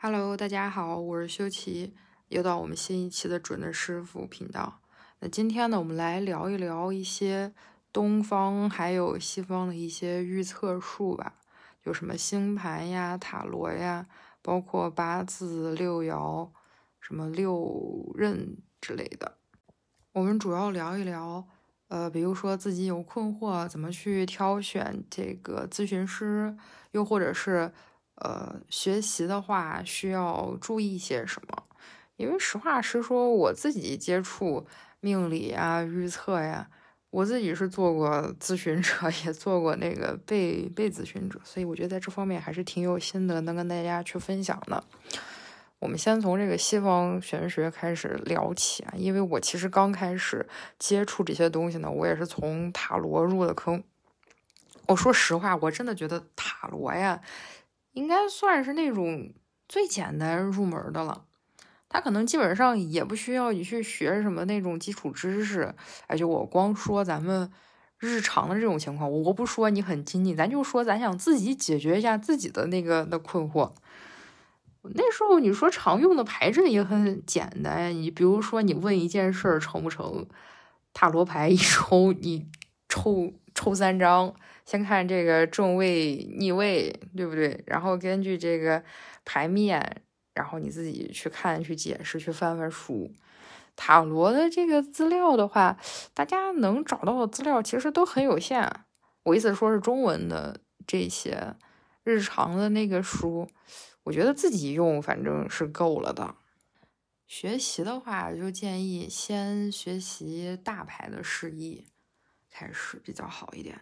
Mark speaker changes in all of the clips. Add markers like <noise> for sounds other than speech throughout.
Speaker 1: Hello，大家好，我是修齐，又到我们新一期的准的师傅频道。那今天呢，我们来聊一聊一些东方还有西方的一些预测术吧，有什么星盘呀、塔罗呀，包括八字、六爻、什么六壬之类的。我们主要聊一聊，呃，比如说自己有困惑，怎么去挑选这个咨询师，又或者是。呃，学习的话需要注意些什么？因为实话实说，我自己接触命理啊、预测呀，我自己是做过咨询者，<laughs> 也做过那个被被咨询者，所以我觉得在这方面还是挺有心得，能跟大家去分享的。我们先从这个西方玄学开始聊起啊，因为我其实刚开始接触这些东西呢，我也是从塔罗入的坑。我说实话，我真的觉得塔罗呀。应该算是那种最简单入门的了，它可能基本上也不需要你去学什么那种基础知识。哎，就我光说咱们日常的这种情况，我不说你很精进，咱就说咱想自己解决一下自己的那个的困惑。那时候你说常用的牌阵也很简单，你比如说你问一件事成不成，塔罗牌一抽，你抽抽三张。先看这个正位逆位，对不对？然后根据这个牌面，然后你自己去看、去解释、去翻翻书。塔罗的这个资料的话，大家能找到的资料其实都很有限。我意思说是中文的这些日常的那个书，我觉得自己用反正是够了的。学习的话，就建议先学习大牌的释义开始比较好一点。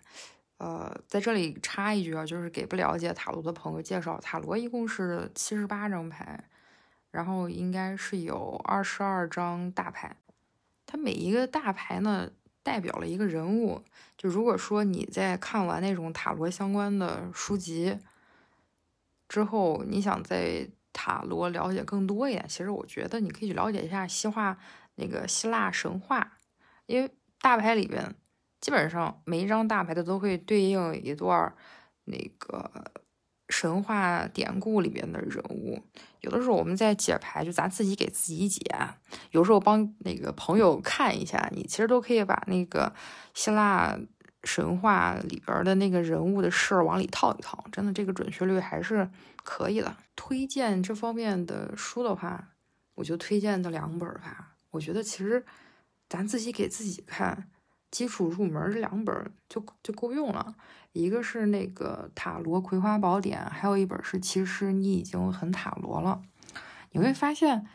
Speaker 1: 呃，在这里插一句啊，就是给不了解塔罗的朋友介绍，塔罗一共是七十八张牌，然后应该是有二十二张大牌，它每一个大牌呢代表了一个人物。就如果说你在看完那种塔罗相关的书籍之后，你想在塔罗了解更多一点，其实我觉得你可以去了解一下西化那个希腊神话，因为大牌里边。基本上每一张大牌的都会对应一段那个神话典故里边的人物。有的时候我们在解牌，就咱自己给自己解；有时候帮那个朋友看一下，你其实都可以把那个希腊神话里边的那个人物的事儿往里套一套。真的，这个准确率还是可以的。推荐这方面的书的话，我就推荐的两本吧。我觉得其实咱自己给自己看。基础入门这两本就就够用了，一个是那个塔罗葵花宝典，还有一本是其实你已经很塔罗了。你会发现，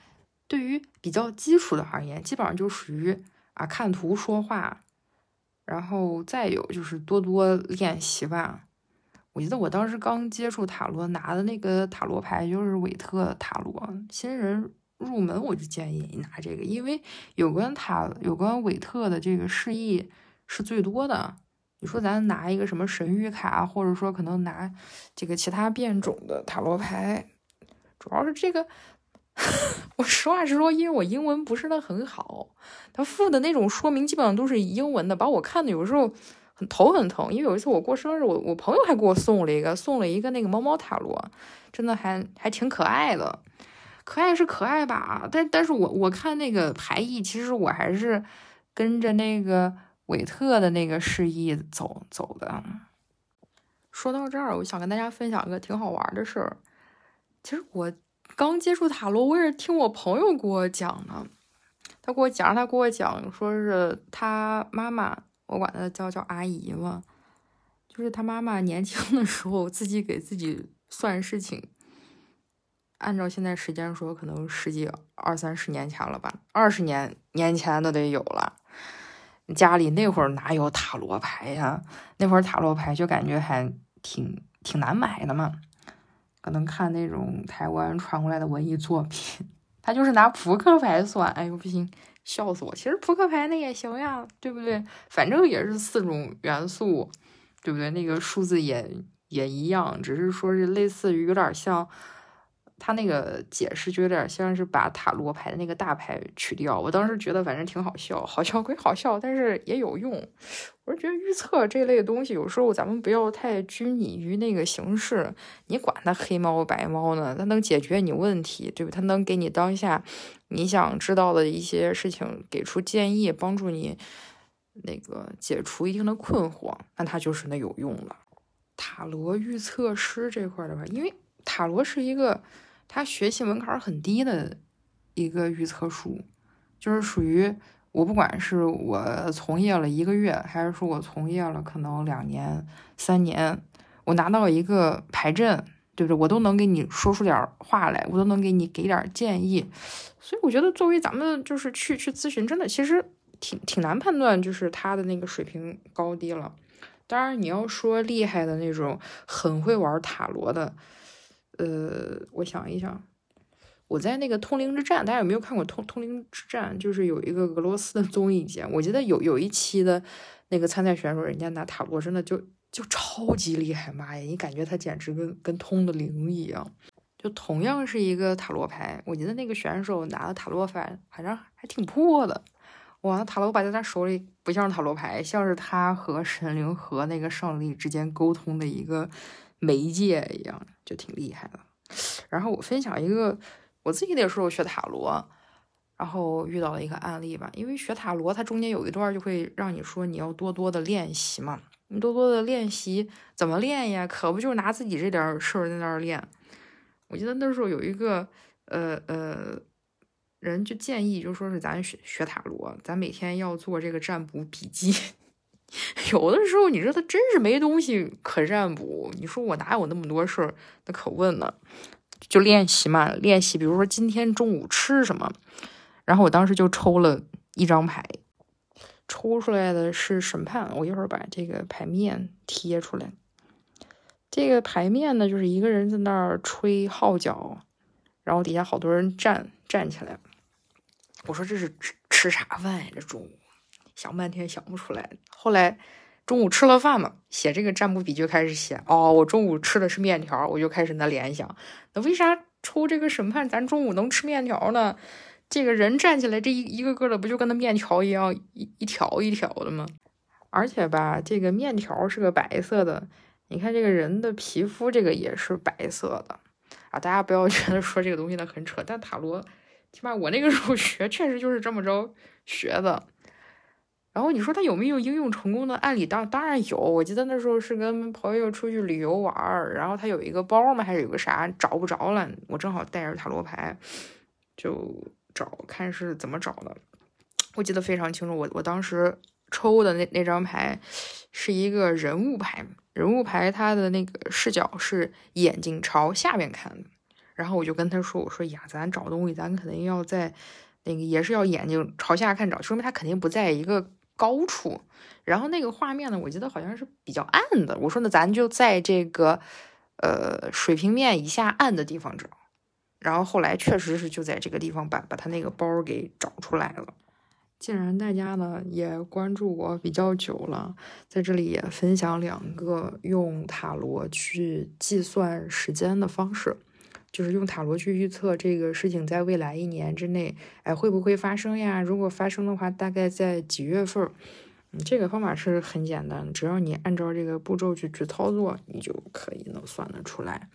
Speaker 1: 对于比较基础的而言，基本上就属于啊看图说话，然后再有就是多多练习吧。我记得我当时刚接触塔罗，拿的那个塔罗牌就是韦特塔罗，新人。入门我就建议你拿这个，因为有关塔、有关韦特的这个释义是最多的。你说咱拿一个什么神谕卡，或者说可能拿这个其他变种的塔罗牌，主要是这个，<laughs> 我实话实说，因为我英文不是那很好，他附的那种说明基本上都是英文的，把我看的有时候很头很疼。因为有一次我过生日，我我朋友还给我送了一个，送了一个那个猫猫塔罗，真的还还挺可爱的。可爱是可爱吧，但但是我我看那个牌意，其实我还是跟着那个韦特的那个示意走走的。说到这儿，我想跟大家分享一个挺好玩的事儿。其实我刚接触塔罗，我也是听我朋友给我讲的。他给我讲，他给我讲，说是他妈妈，我管他叫叫阿姨嘛，就是他妈妈年轻的时候自己给自己算事情。按照现在时间说，可能十几二三十年前了吧，二十年年前都得有了。家里那会儿哪有塔罗牌呀？那会儿塔罗牌就感觉还挺挺难买的嘛。可能看那种台湾传过来的文艺作品，他就是拿扑克牌算。哎呦不行，笑死我！其实扑克牌那也行呀，对不对？反正也是四种元素，对不对？那个数字也也一样，只是说是类似于有点像。他那个解释就有点像是把塔罗牌的那个大牌去掉。我当时觉得反正挺好笑，好笑归好笑，但是也有用。我是觉得预测这类东西，有时候咱们不要太拘泥于那个形式。你管它黑猫白猫呢，它能解决你问题，对吧？它能给你当下你想知道的一些事情给出建议，帮助你那个解除一定的困惑，那它就是那有用的。塔罗预测师这块的话，因为塔罗是一个。他学习门槛很低的一个预测书，就是属于我不管是我从业了一个月，还是说我从业了可能两年、三年，我拿到一个牌阵，对不对？我都能给你说出点话来，我都能给你给点建议。所以我觉得，作为咱们就是去去咨询，真的其实挺挺难判断，就是他的那个水平高低了。当然，你要说厉害的那种，很会玩塔罗的。呃，我想一想，我在那个《通灵之战》，大家有没有看过《通通灵之战》？就是有一个俄罗斯的综艺节目，我记得有有一期的那个参赛选手，人家拿塔罗真的就就超级厉害，妈呀，你感觉他简直跟跟通的灵一样。就同样是一个塔罗牌，我觉得那个选手拿的塔罗牌，反正还挺破的。哇，塔罗牌在他手里不像是塔罗牌，像是他和神灵和那个上帝之间沟通的一个。媒介一样就挺厉害的。然后我分享一个我自己那时候学塔罗，然后遇到了一个案例吧。因为学塔罗，它中间有一段就会让你说你要多多的练习嘛。你多多的练习怎么练呀？可不就拿自己这点事儿在那儿练？我记得那时候有一个呃呃人就建议，就说是咱学学塔罗，咱每天要做这个占卜笔记。<laughs> 有的时候，你说他真是没东西可占卜。你说我哪有那么多事儿那可问呢？就练习嘛，练习。比如说今天中午吃什么，然后我当时就抽了一张牌，抽出来的是审判。我一会儿把这个牌面贴出来。这个牌面呢，就是一个人在那儿吹号角，然后底下好多人站站起来。我说这是吃吃啥饭呀？这中午。想半天想不出来，后来中午吃了饭嘛，写这个占卜笔就开始写。哦，我中午吃的是面条，我就开始那联想，那为啥抽这个审判咱中午能吃面条呢？这个人站起来，这一一个个的不就跟那面条一样，一一条一条的吗？而且吧，这个面条是个白色的，你看这个人的皮肤这个也是白色的啊！大家不要 <laughs> 觉得说这个东西呢很扯，但塔罗起码我那个时候学确实就是这么着学的。然后你说他有没有应用成功的案例？当当然有。我记得那时候是跟朋友出去旅游玩儿，然后他有一个包嘛，还是有个啥找不着了。我正好带着塔罗牌，就找看是怎么找的。我记得非常清楚，我我当时抽的那那张牌是一个人物牌，人物牌它的那个视角是眼睛朝下面看。然后我就跟他说：“我说呀，咱找东西，咱肯定要在那个也是要眼睛朝下看找，说明他肯定不在一个。”高处，然后那个画面呢，我记得好像是比较暗的。我说那咱就在这个呃水平面以下暗的地方找。然后后来确实是就在这个地方把把他那个包给找出来了。既然大家呢也关注我比较久了，在这里也分享两个用塔罗去计算时间的方式，就是用塔罗去预测这个事情在未来一年之内，哎会不会发生呀？如果发生的话，大概在几月份？嗯，这个方法是很简单，只要你按照这个步骤去去操作，你就可以能算得出来。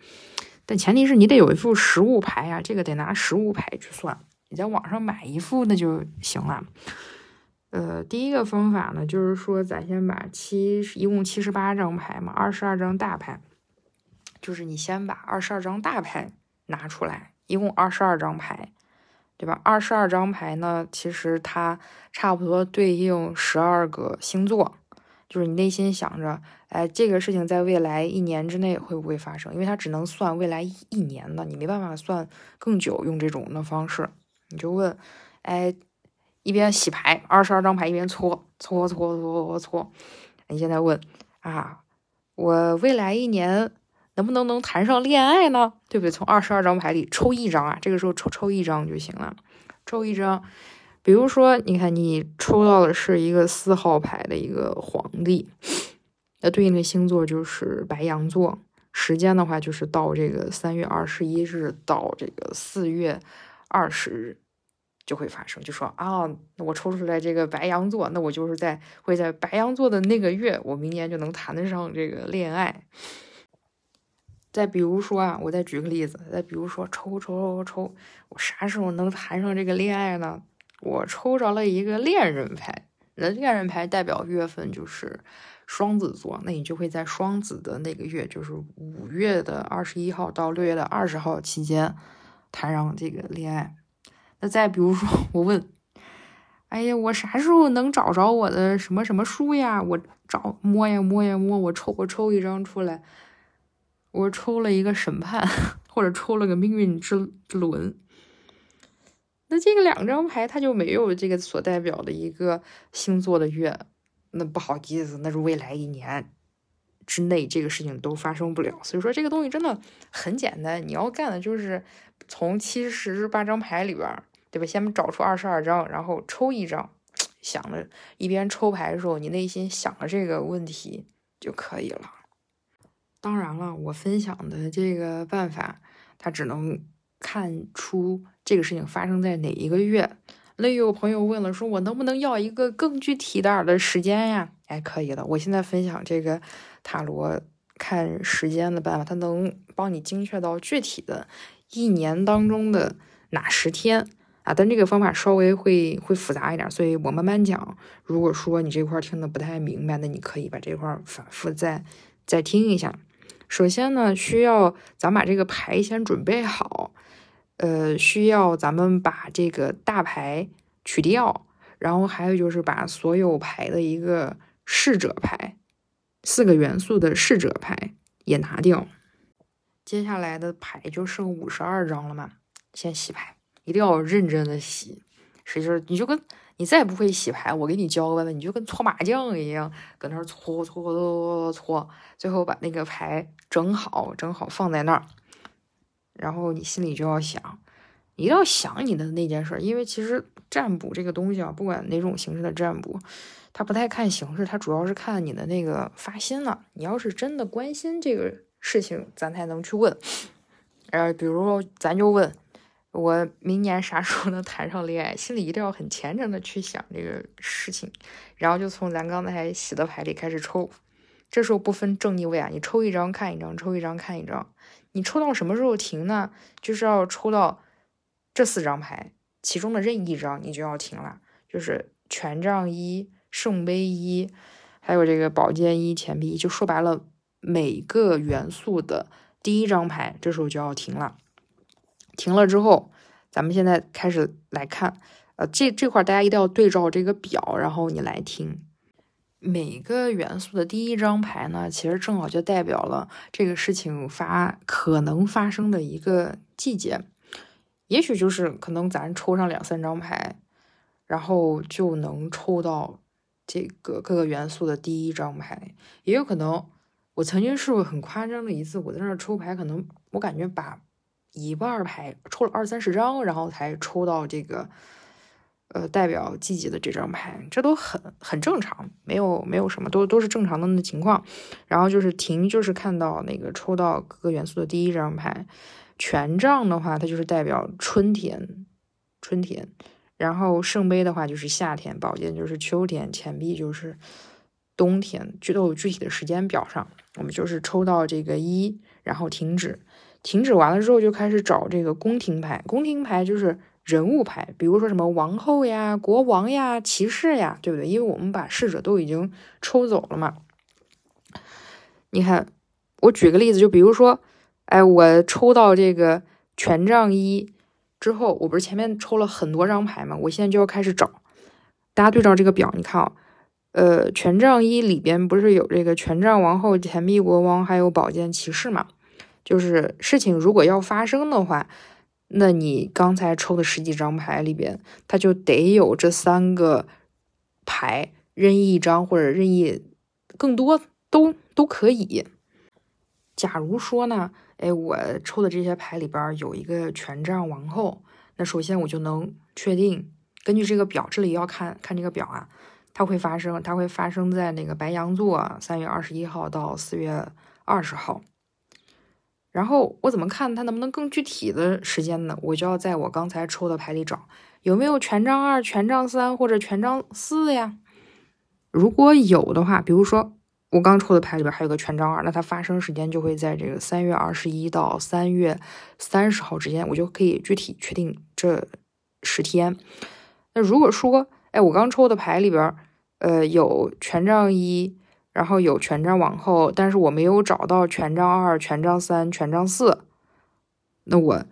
Speaker 1: 但前提是你得有一副实物牌呀，这个得拿实物牌去算。你在网上买一副那就行了。呃，第一个方法呢，就是说咱先把七一共七十八张牌嘛，二十二张大牌，就是你先把二十二张大牌。拿出来，一共二十二张牌，对吧？二十二张牌呢，其实它差不多对应十二个星座。就是你内心想着，哎，这个事情在未来一年之内会不会发生？因为它只能算未来一年的，你没办法算更久。用这种的方式，你就问，哎，一边洗牌，二十二张牌一边搓搓搓搓搓。你现在问啊，我未来一年。能不能能谈上恋爱呢？对不对？从二十二张牌里抽一张啊，这个时候抽抽一张就行了，抽一张。比如说，你看你抽到的是一个四号牌的一个皇帝，那对应的星座就是白羊座；时间的话就是到这个三月二十一日到这个四月二十日就会发生。就说啊，我抽出来这个白羊座，那我就是在会在白羊座的那个月，我明年就能谈得上这个恋爱。再比如说啊，我再举个例子，再比如说抽抽抽抽，我啥时候能谈上这个恋爱呢？我抽着了一个恋人牌，那恋人牌代表月份就是双子座，那你就会在双子的那个月，就是五月的二十一号到六月的二十号期间谈上这个恋爱。那再比如说，我问，哎呀，我啥时候能找着我的什么什么书呀？我找摸呀摸呀摸，我抽我抽一张出来。我抽了一个审判，或者抽了个命运之之轮。那这个两张牌，它就没有这个所代表的一个星座的月。那不好意思，那是未来一年之内这个事情都发生不了。所以说，这个东西真的很简单，你要干的就是从七十八张牌里边，对吧？先找出二十二张，然后抽一张，想着一边抽牌的时候，你内心想着这个问题就可以了。当然了，我分享的这个办法，它只能看出这个事情发生在哪一个月。那有朋友问了，说我能不能要一个更具体点的时间呀？哎，可以的。我现在分享这个塔罗看时间的办法，它能帮你精确到具体的一年当中的哪十天啊。但这个方法稍微会会复杂一点，所以我慢慢讲。如果说你这块听的不太明白，那你可以把这块反复再再听一下。首先呢，需要咱把这个牌先准备好，呃，需要咱们把这个大牌取掉，然后还有就是把所有牌的一个侍者牌，四个元素的侍者牌也拿掉。接下来的牌就剩五十二张了嘛，先洗牌，一定要认真的洗，使劲，你就跟。你再不会洗牌，我给你教个办法，你就跟搓麻将一样，搁那儿搓搓搓搓搓，最后把那个牌整好，整好放在那儿。然后你心里就要想，一定要想你的那件事，因为其实占卜这个东西啊，不管哪种形式的占卜，它不太看形式，它主要是看你的那个发心了。你要是真的关心这个事情，咱才能去问。呃，比如说，咱就问。我明年啥时候能谈上恋爱？心里一定要很虔诚的去想这个事情，然后就从咱刚才洗的牌里开始抽。这时候不分正逆位啊，你抽一张看一张，抽一张看一张。你抽到什么时候停呢？就是要抽到这四张牌其中的任意一张，你就要停了。就是权杖一、圣杯一，还有这个宝剑一、钱币一，就说白了，每个元素的第一张牌，这时候就要停了。停了之后，咱们现在开始来看，呃，这这块大家一定要对照这个表，然后你来听。每个元素的第一张牌呢，其实正好就代表了这个事情发可能发生的一个季节。也许就是可能咱抽上两三张牌，然后就能抽到这个各个元素的第一张牌。也有可能，我曾经试过很夸张的一次，我在那儿抽牌，可能我感觉把。一半牌抽了二三十张，然后才抽到这个，呃，代表季节的这张牌，这都很很正常，没有没有什么，都都是正常的那情况。然后就是停，就是看到那个抽到各个元素的第一张牌，权杖的话，它就是代表春天，春天。然后圣杯的话就是夏天，宝剑就是秋天，钱币就是冬天，具都有具体的时间表上。我们就是抽到这个一，然后停止。停止完了之后，就开始找这个宫廷牌。宫廷牌就是人物牌，比如说什么王后呀、国王呀、骑士呀，对不对？因为我们把侍者都已经抽走了嘛。你看，我举个例子，就比如说，哎，我抽到这个权杖一之后，我不是前面抽了很多张牌嘛？我现在就要开始找。大家对照这个表，你看啊，呃，权杖一里边不是有这个权杖王后、钱币国王，还有宝剑骑士嘛？就是事情如果要发生的话，那你刚才抽的十几张牌里边，它就得有这三个牌，任意一张或者任意更多都都可以。假如说呢，哎，我抽的这些牌里边有一个权杖王后，那首先我就能确定，根据这个表，这里要看看这个表啊，它会发生，它会发生在那个白羊座，三月二十一号到四月二十号。然后我怎么看它能不能更具体的时间呢？我就要在我刚才抽的牌里找有没有权杖二、权杖三或者权杖四呀？如果有的话，比如说我刚抽的牌里边还有个权杖二，那它发生时间就会在这个三月二十一到三月三十号之间，我就可以具体确定这十天。那如果说，哎，我刚抽的牌里边，呃，有权杖一。然后有权杖往后，但是我没有找到权杖二、权杖三、权杖四，那我，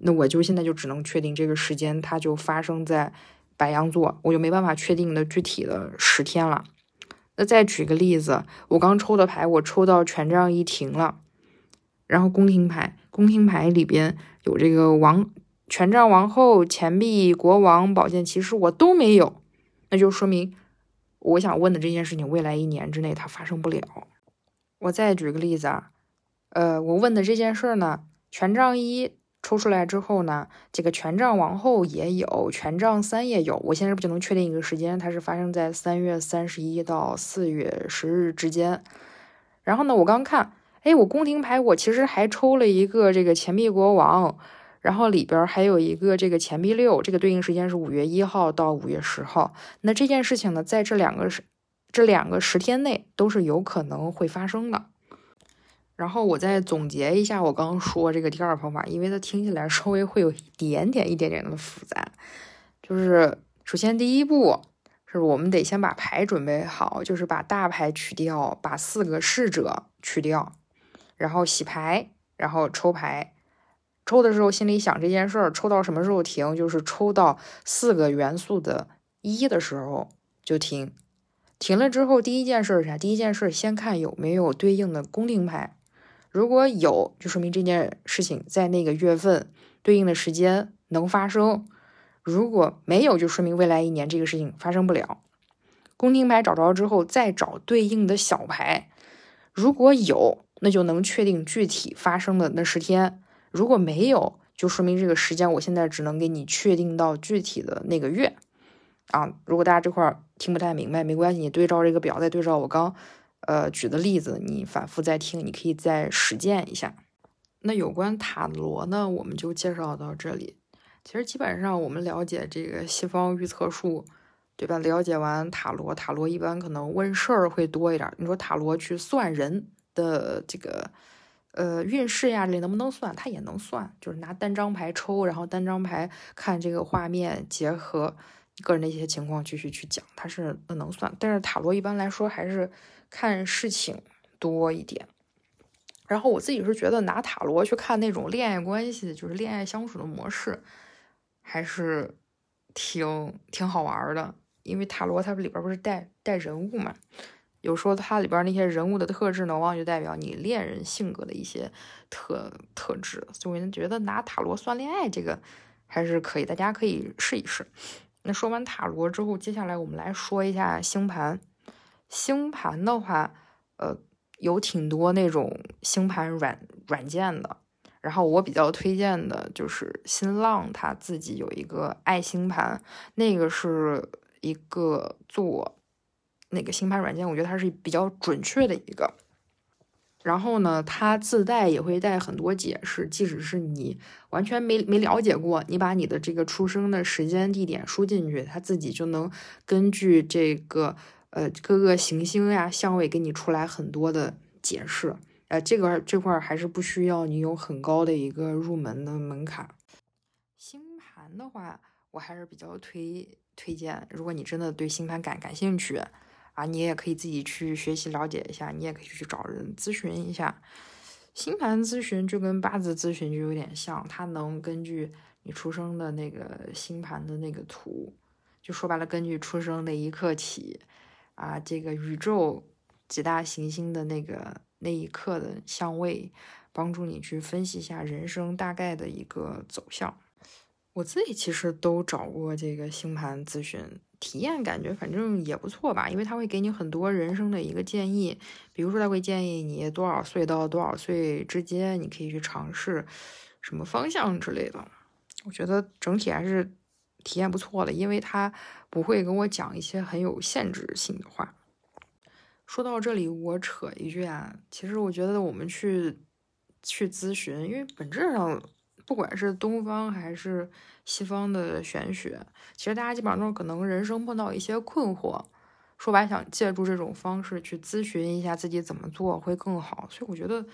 Speaker 1: 那我就现在就只能确定这个时间，它就发生在白羊座，我就没办法确定的具体的十天了。那再举个例子，我刚抽的牌，我抽到权杖一停了，然后宫廷牌，宫廷牌里边有这个王、权杖王后、钱币、国王、宝剑骑士，我都没有，那就说明。我想问的这件事情，未来一年之内它发生不了。我再举个例子啊，呃，我问的这件事儿呢，权杖一抽出来之后呢，这个权杖王后也有，权杖三也有。我现在不就能确定一个时间，它是发生在三月三十一到四月十日之间。然后呢，我刚看，哎，我宫廷牌我其实还抽了一个这个钱币国王。然后里边还有一个这个钱币六，这个对应时间是五月一号到五月十号。那这件事情呢，在这两个十这两个十天内都是有可能会发生的。然后我再总结一下我刚刚说这个第二方法，因为它听起来稍微会有一点点、一点点的复杂。就是首先第一步是我们得先把牌准备好，就是把大牌取掉，把四个侍者去掉，然后洗牌，然后抽牌。抽的时候心里想这件事儿，抽到什么时候停？就是抽到四个元素的一的时候就停。停了之后，第一件事是啥？第一件事先看有没有对应的宫廷牌，如果有，就说明这件事情在那个月份对应的时间能发生；如果没有，就说明未来一年这个事情发生不了。宫廷牌找着之后，再找对应的小牌，如果有，那就能确定具体发生的那十天。如果没有，就说明这个时间我现在只能给你确定到具体的那个月啊。如果大家这块听不太明白，没关系，你对照这个表，再对照我刚呃举的例子，你反复再听，你可以再实践一下。那有关塔罗呢，我们就介绍到这里。其实基本上我们了解这个西方预测术，对吧？了解完塔罗，塔罗一般可能问事儿会多一点。你说塔罗去算人的这个。呃，运势呀，这能不能算？它也能算，就是拿单张牌抽，然后单张牌看这个画面，结合个人的一些情况继续去讲，它是能算。但是塔罗一般来说还是看事情多一点。然后我自己是觉得拿塔罗去看那种恋爱关系，就是恋爱相处的模式，还是挺挺好玩的。因为塔罗它里边不是带带人物嘛。有时候它里边那些人物的特质呢，往往就代表你恋人性格的一些特特质，所以呢，觉得拿塔罗算恋爱这个还是可以，大家可以试一试。那说完塔罗之后，接下来我们来说一下星盘。星盘的话，呃，有挺多那种星盘软软件的，然后我比较推荐的就是新浪，它自己有一个爱星盘，那个是一个做。那个星盘软件，我觉得它是比较准确的一个。然后呢，它自带也会带很多解释，即使是你完全没没了解过，你把你的这个出生的时间地点输进去，它自己就能根据这个呃各个行星呀相位给你出来很多的解释。呃，这个这块还是不需要你有很高的一个入门的门槛。星盘的话，我还是比较推推荐，如果你真的对星盘感感兴趣。啊，你也可以自己去学习了解一下，你也可以去找人咨询一下。星盘咨询就跟八字咨询就有点像，它能根据你出生的那个星盘的那个图，就说白了，根据出生那一刻起，啊，这个宇宙几大行星的那个那一刻的相位，帮助你去分析一下人生大概的一个走向。我自己其实都找过这个星盘咨询。体验感觉反正也不错吧，因为他会给你很多人生的一个建议，比如说他会建议你多少岁到多少岁之间你可以去尝试什么方向之类的。我觉得整体还是体验不错的，因为他不会跟我讲一些很有限制性的话。说到这里，我扯一句啊，其实我觉得我们去去咨询，因为本质上不管是东方还是西方的玄学，其实大家基本上都可能人生碰到一些困惑，说白想借助这种方式去咨询一下自己怎么做会更好。所以我觉得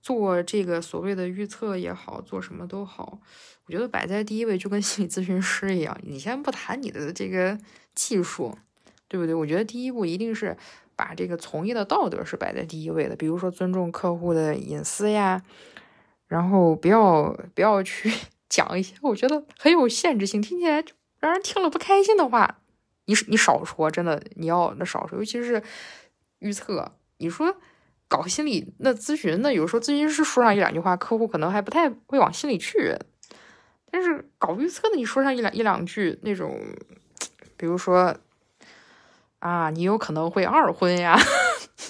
Speaker 1: 做这个所谓的预测也好，做什么都好，我觉得摆在第一位就跟心理咨询师一样，你先不谈你的这个技术，对不对？我觉得第一步一定是。把这个从业的道德是摆在第一位的，比如说尊重客户的隐私呀，然后不要不要去 <laughs> 讲一些我觉得很有限制性、听起来就让人听了不开心的话。你你少说，真的你要那少说，尤其是预测。你说搞心理那咨询，那有时候咨询师说上一两句话，客户可能还不太会往心里去。但是搞预测的，你说上一两一两句那种，比如说。啊，你有可能会二婚呀！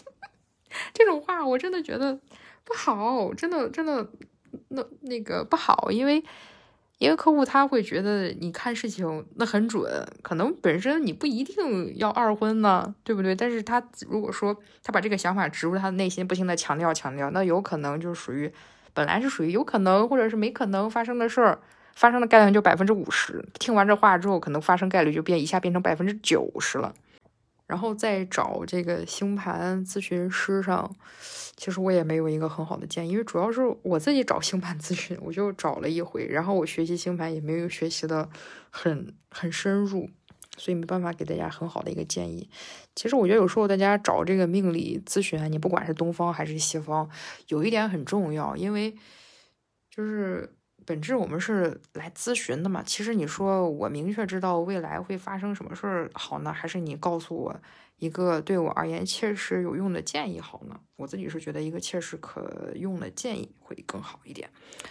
Speaker 1: <laughs> 这种话我真的觉得不好，真的真的那那个不好，因为一个客户他会觉得你看事情那很准，可能本身你不一定要二婚呢，对不对？但是他如果说他把这个想法植入他的内心，不停的强调强调，那有可能就属于本来是属于有可能或者是没可能发生的事儿，发生的概率就百分之五十。听完这话之后，可能发生概率就变一下变成百分之九十了。然后再找这个星盘咨询师上，其实我也没有一个很好的建议，因为主要是我自己找星盘咨询，我就找了一回，然后我学习星盘也没有学习的很很深入，所以没办法给大家很好的一个建议。其实我觉得有时候大家找这个命理咨询，你不管是东方还是西方，有一点很重要，因为就是。本质我们是来咨询的嘛，其实你说我明确知道未来会发生什么事儿好呢，还是你告诉我一个对我而言切实有用的建议好呢？我自己是觉得一个切实可用的建议会更好一点。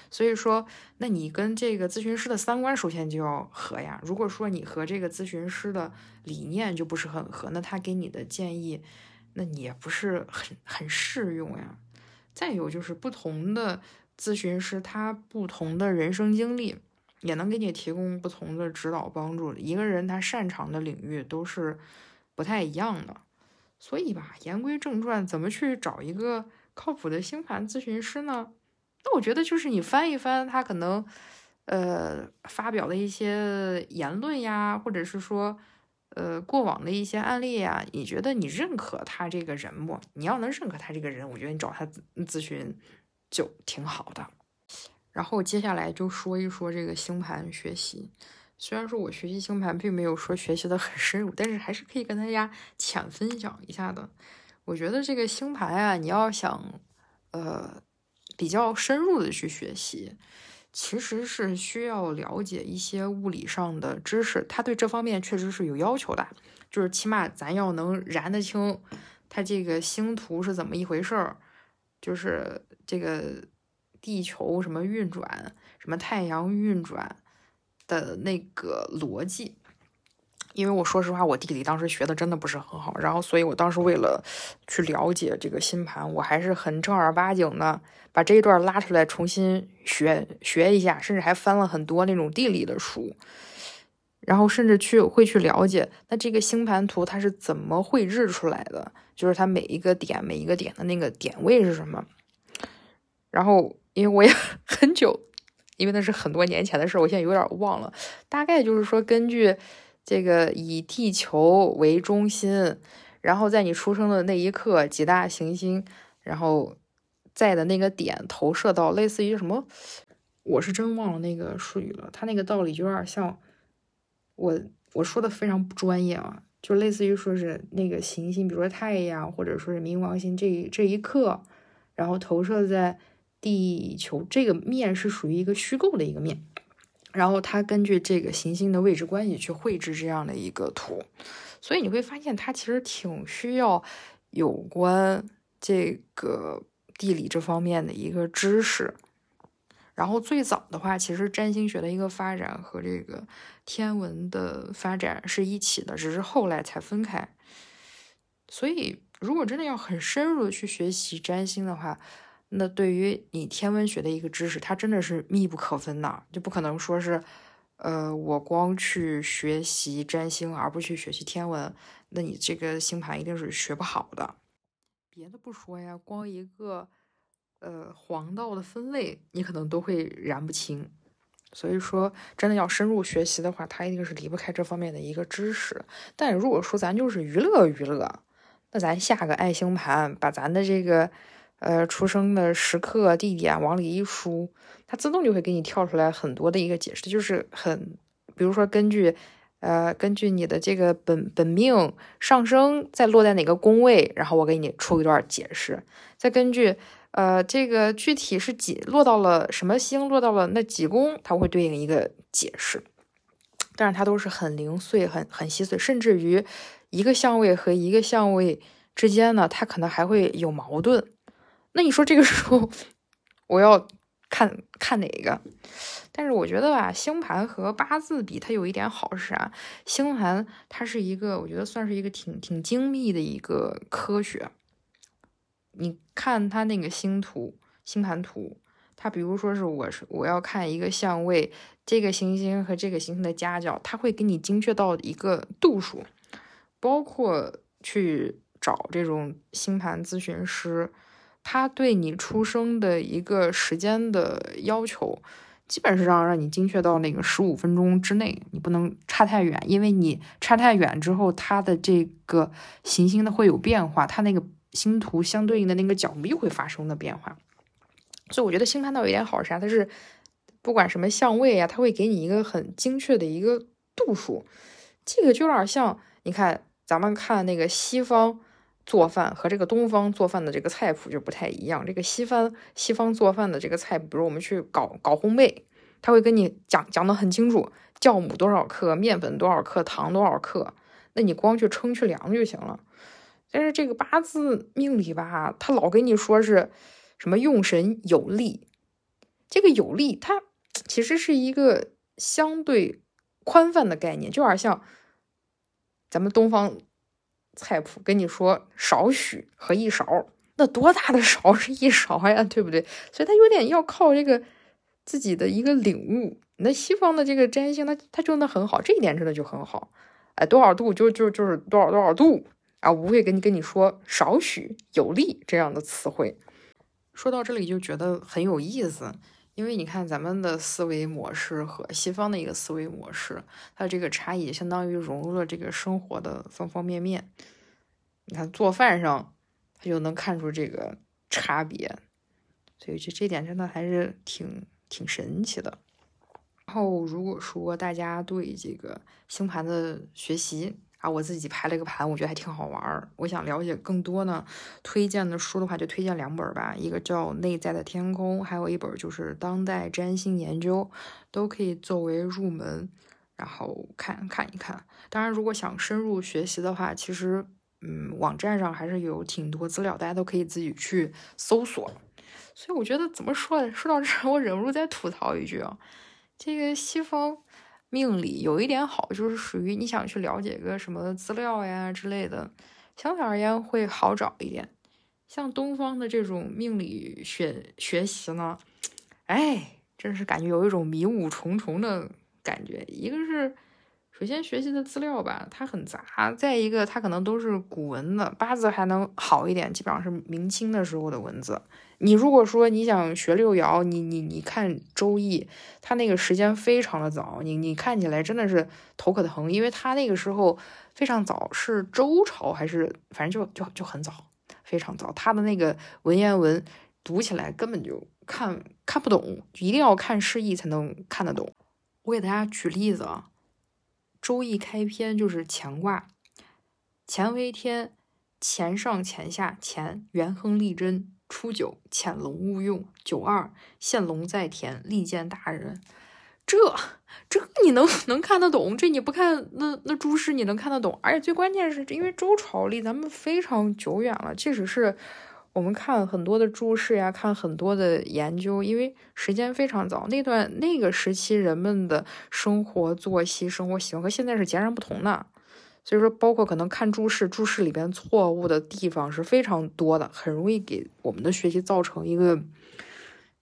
Speaker 1: 所以说，那你跟这个咨询师的三观首先就要合呀。如果说你和这个咨询师的理念就不是很合，那他给你的建议，那你也不是很很适用呀。再有就是不同的。咨询师他不同的人生经历，也能给你提供不同的指导帮助。一个人他擅长的领域都是不太一样的，所以吧，言归正传，怎么去找一个靠谱的星盘咨询师呢？那我觉得就是你翻一翻他可能呃发表的一些言论呀，或者是说呃过往的一些案例呀，你觉得你认可他这个人不？你要能认可他这个人，我觉得你找他咨询。就挺好的，然后接下来就说一说这个星盘学习。虽然说我学习星盘并没有说学习的很深入，但是还是可以跟大家浅分享一下的。我觉得这个星盘啊，你要想呃比较深入的去学习，其实是需要了解一些物理上的知识。他对这方面确实是有要求的，就是起码咱要能燃得清他这个星图是怎么一回事儿，就是。这个地球什么运转，什么太阳运转的那个逻辑，因为我说实话，我地理当时学的真的不是很好，然后所以我当时为了去了解这个星盘，我还是很正儿八经的把这一段拉出来重新学学一下，甚至还翻了很多那种地理的书，然后甚至去会去了解那这个星盘图它是怎么绘制出来的，就是它每一个点每一个点的那个点位是什么。然后，因为我也 <laughs> 很久，因为那是很多年前的事，我现在有点忘了。大概就是说，根据这个以地球为中心，然后在你出生的那一刻，几大行星，然后在的那个点投射到类似于什么，我是真忘了那个术语了。它那个道理就有点像我我说的非常不专业啊，就类似于说是那个行星，比如说太阳或者说是冥王星，这这一刻，然后投射在。地球这个面是属于一个虚构的一个面，然后它根据这个行星的位置关系去绘制这样的一个图，所以你会发现它其实挺需要有关这个地理这方面的一个知识。然后最早的话，其实占星学的一个发展和这个天文的发展是一起的，只是后来才分开。所以如果真的要很深入的去学习占星的话，那对于你天文学的一个知识，它真的是密不可分的，就不可能说是，呃，我光去学习占星而不去学习天文，那你这个星盘一定是学不好的。别的不说呀，光一个，呃黄道的分类，你可能都会燃不清。所以说，真的要深入学习的话，它一定是离不开这方面的一个知识。但如果说咱就是娱乐娱乐，那咱下个爱星盘，把咱的这个呃出生的时刻、地点往里一输，它自动就会给你跳出来很多的一个解释，就是很，比如说根据呃根据你的这个本本命上升在落在哪个宫位，然后我给你出一段解释，再根据。呃，这个具体是几落到了什么星，落到了那几宫，它会对应一个解释，但是它都是很零碎、很很细碎，甚至于一个相位和一个相位之间呢，它可能还会有矛盾。那你说这个时候我要看看哪个？但是我觉得吧，星盘和八字比，它有一点好是啥？星盘它是一个，我觉得算是一个挺挺精密的一个科学。你看他那个星图、星盘图，它比如说是我是我要看一个相位，这个行星和这个行星的夹角，它会给你精确到一个度数。包括去找这种星盘咨询师，他对你出生的一个时间的要求，基本上让你精确到那个十五分钟之内，你不能差太远，因为你差太远之后，它的这个行星的会有变化，它那个。星图相对应的那个角度又会发生的变化，所以我觉得星盘倒有一点好啥？它是不管什么相位呀，它会给你一个很精确的一个度数。这个就有点像，你看咱们看那个西方做饭和这个东方做饭的这个菜谱就不太一样。这个西方西方做饭的这个菜谱，比如我们去搞搞烘焙，他会跟你讲讲的很清楚，酵母多少克，面粉多少克，糖多少克，那你光去称去量就行了。但是这个八字命理吧，他老跟你说是什么用神有力，这个有力，它其实是一个相对宽泛的概念，就有点像咱们东方菜谱跟你说少许和一勺，那多大的勺是一勺呀，对不对？所以它有点要靠这个自己的一个领悟。那西方的这个占星，它它真的很好，这一点真的就很好。哎，多少度就就就是多少多少度。啊，不会跟你跟你说少许有利这样的词汇。说到这里就觉得很有意思，因为你看咱们的思维模式和西方的一个思维模式，它这个差异相当于融入了这个生活的方方面面。你看做饭上，它就能看出这个差别，所以这这点真的还是挺挺神奇的。然后如果说大家对这个星盘的学习，啊，我自己排了个盘，我觉得还挺好玩儿。我想了解更多呢，推荐的书的话就推荐两本吧，一个叫《内在的天空》，还有一本就是《当代占星研究》，都可以作为入门，然后看看一看。当然，如果想深入学习的话，其实嗯，网站上还是有挺多资料，大家都可以自己去搜索。所以我觉得怎么说？说到这儿，我忍不住再吐槽一句啊，这个西方。命理有一点好，就是属于你想去了解个什么资料呀之类的，相对而言会好找一点。像东方的这种命理学学习呢，哎，真是感觉有一种迷雾重重的感觉。一个是。首先，学习的资料吧，它很杂；再一个，它可能都是古文的，八字还能好一点，基本上是明清的时候的文字。你如果说你想学六爻，你你你看《周易》，它那个时间非常的早，你你看起来真的是头可疼，因为它那个时候非常早，是周朝还是反正就就就很早，非常早。它的那个文言文读起来根本就看看不懂，一定要看释义才能看得懂。我给大家举例子啊。周易开篇就是乾卦，乾为天，乾上乾下，乾元亨利贞。初九，潜龙勿用。九二，现龙在田，利见大人。这这你能能看得懂？这你不看那那注释你能看得懂？而且最关键是，因为周朝离咱们非常久远了，即使是。我们看很多的注释呀，看很多的研究，因为时间非常早，那段那个时期人们的生活作息、生活习惯和现在是截然不同的，所以说包括可能看注释，注释里边错误的地方是非常多的，很容易给我们的学习造成一个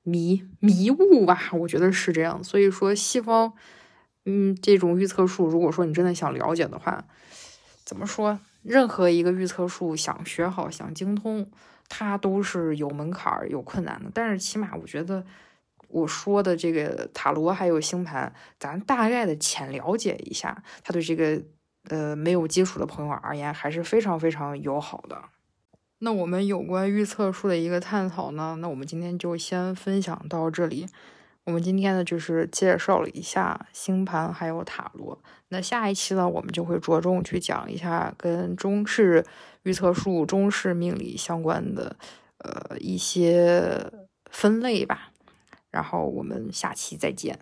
Speaker 1: 迷迷雾吧，我觉得是这样。所以说西方，嗯，这种预测术，如果说你真的想了解的话，怎么说？任何一个预测术想学好、想精通。它都是有门槛儿、有困难的。但是起码我觉得我说的这个塔罗还有星盘，咱大概的浅了解一下，它对这个呃没有基础的朋友而言还是非常非常友好的。那我们有关预测术的一个探讨呢，那我们今天就先分享到这里。我们今天呢，就是介绍了一下星盘还有塔罗。那下一期呢，我们就会着重去讲一下跟中式预测术、中式命理相关的呃一些分类吧。然后我们下期再见。